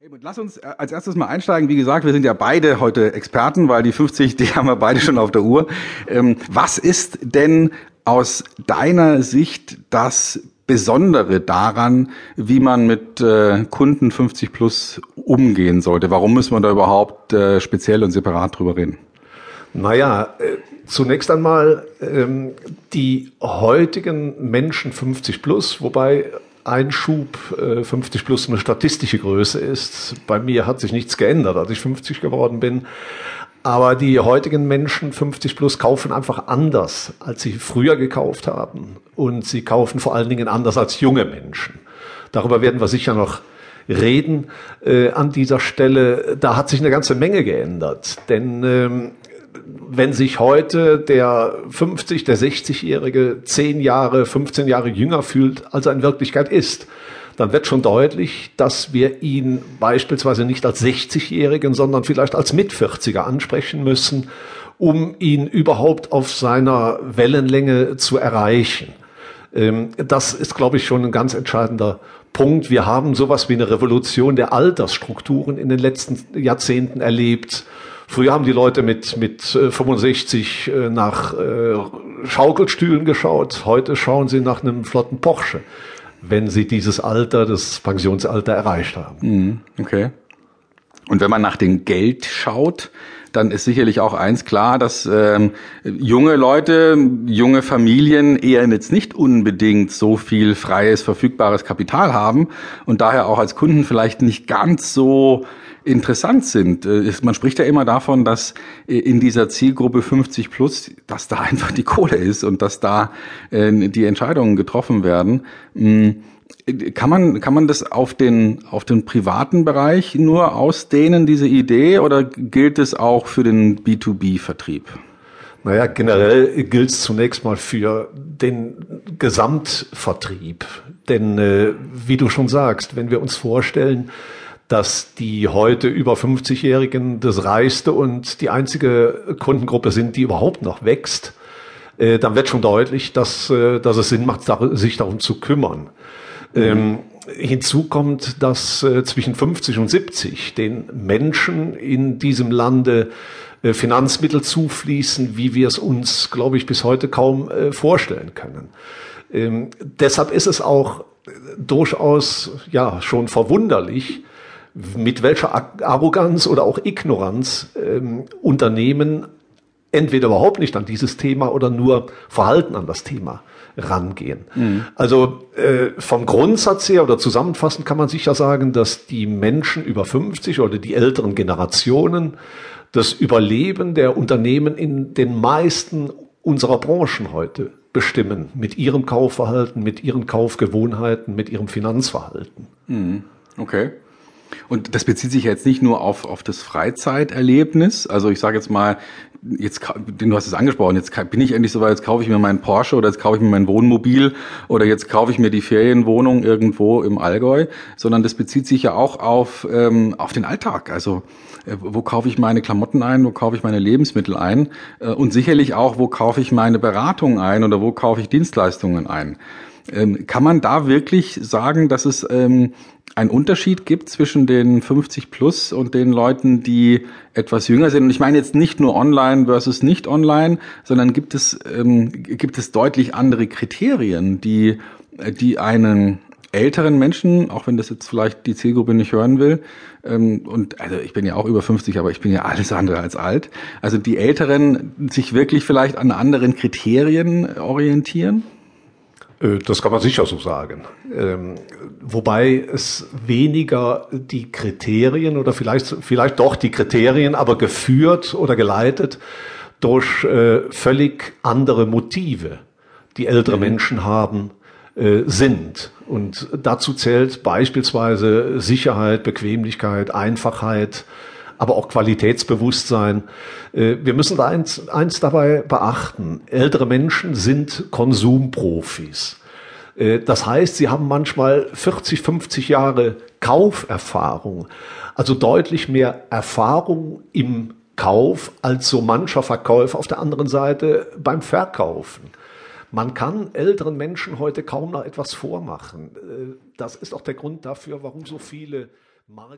Helmut, lass uns äh, als erstes mal einsteigen. Wie gesagt, wir sind ja beide heute Experten, weil die 50, die haben wir beide schon auf der Uhr. Ähm, was ist denn aus deiner Sicht das Besondere daran, wie man mit äh, Kunden 50 plus umgehen sollte? Warum müssen wir da überhaupt äh, speziell und separat drüber reden? Naja, zunächst einmal ähm, die heutigen Menschen 50 plus, wobei Einschub äh, 50 plus eine statistische Größe ist. Bei mir hat sich nichts geändert, als ich 50 geworden bin. Aber die heutigen Menschen 50 plus kaufen einfach anders, als sie früher gekauft haben. Und sie kaufen vor allen Dingen anders als junge Menschen. Darüber werden wir sicher noch reden äh, an dieser Stelle. Da hat sich eine ganze Menge geändert. Denn ähm, wenn sich heute der 50, der 60-Jährige 10 Jahre, 15 Jahre jünger fühlt, als er in Wirklichkeit ist, dann wird schon deutlich, dass wir ihn beispielsweise nicht als 60-Jährigen, sondern vielleicht als Mit-40er ansprechen müssen, um ihn überhaupt auf seiner Wellenlänge zu erreichen. Ähm, das ist, glaube ich, schon ein ganz entscheidender Punkt. Wir haben sowas wie eine Revolution der Altersstrukturen in den letzten Jahrzehnten erlebt. Früher haben die Leute mit, mit 65 äh, äh, nach äh, Schaukelstühlen geschaut. Heute schauen sie nach einem flotten Porsche, wenn sie dieses Alter, das Pensionsalter erreicht haben. Mhm, okay. Und wenn man nach dem Geld schaut, dann ist sicherlich auch eins klar, dass ähm, junge Leute, junge Familien eher jetzt nicht unbedingt so viel freies, verfügbares Kapital haben und daher auch als Kunden vielleicht nicht ganz so interessant sind. Äh, man spricht ja immer davon, dass äh, in dieser Zielgruppe 50 plus, dass da einfach die Kohle ist und dass da äh, die Entscheidungen getroffen werden. Kann man, kann man das auf den, auf den privaten Bereich nur ausdehnen, diese Idee, oder gilt es auch für den B2B-Vertrieb? Naja, generell gilt es zunächst mal für den Gesamtvertrieb. Denn äh, wie du schon sagst, wenn wir uns vorstellen, dass die heute über 50-Jährigen das reichste und die einzige Kundengruppe sind, die überhaupt noch wächst, äh, dann wird schon deutlich, dass, äh, dass es Sinn macht, sich darum zu kümmern. Ähm, hinzu kommt, dass äh, zwischen 50 und 70 den Menschen in diesem Lande äh, Finanzmittel zufließen, wie wir es uns, glaube ich, bis heute kaum äh, vorstellen können. Ähm, deshalb ist es auch durchaus ja schon verwunderlich, mit welcher Arroganz oder auch Ignoranz ähm, Unternehmen entweder überhaupt nicht an dieses Thema oder nur verhalten an das Thema rangehen. Mhm. Also äh, vom Grundsatz her oder zusammenfassend kann man sicher sagen, dass die Menschen über 50 oder die älteren Generationen das Überleben der Unternehmen in den meisten unserer Branchen heute bestimmen mit ihrem Kaufverhalten, mit ihren Kaufgewohnheiten, mit ihrem Finanzverhalten. Mhm. Okay. Und das bezieht sich jetzt nicht nur auf, auf das Freizeiterlebnis. Also ich sage jetzt mal, jetzt du hast es angesprochen, jetzt bin ich endlich soweit, jetzt kaufe ich mir meinen Porsche oder jetzt kaufe ich mir mein Wohnmobil oder jetzt kaufe ich mir die Ferienwohnung irgendwo im Allgäu, sondern das bezieht sich ja auch auf, ähm, auf den Alltag. Also äh, wo kaufe ich meine Klamotten ein, wo kaufe ich meine Lebensmittel ein äh, und sicherlich auch, wo kaufe ich meine Beratung ein oder wo kaufe ich Dienstleistungen ein. Ähm, kann man da wirklich sagen, dass es ähm, einen Unterschied gibt zwischen den 50 plus und den Leuten, die etwas jünger sind? Und ich meine jetzt nicht nur online versus nicht online, sondern gibt es, ähm, gibt es deutlich andere Kriterien, die, die einen älteren Menschen, auch wenn das jetzt vielleicht die Zielgruppe nicht hören will, ähm, und also ich bin ja auch über 50, aber ich bin ja alles andere als alt, also die Älteren sich wirklich vielleicht an anderen Kriterien orientieren? Äh, das kann man sicher so sagen. Ähm, wobei es weniger die Kriterien oder vielleicht, vielleicht doch die Kriterien, aber geführt oder geleitet durch äh, völlig andere Motive, die ältere mhm. Menschen haben, äh, sind. Und dazu zählt beispielsweise Sicherheit, Bequemlichkeit, Einfachheit, aber auch Qualitätsbewusstsein. Äh, wir müssen da eins, eins dabei beachten. Ältere Menschen sind Konsumprofis. Äh, das heißt, sie haben manchmal 40, 50 Jahre Kauferfahrung, also deutlich mehr Erfahrung im Kauf als so mancher Verkäufer auf der anderen Seite beim Verkaufen. Man kann älteren Menschen heute kaum noch etwas vormachen. Äh, das ist auch der Grund dafür, warum so viele Marken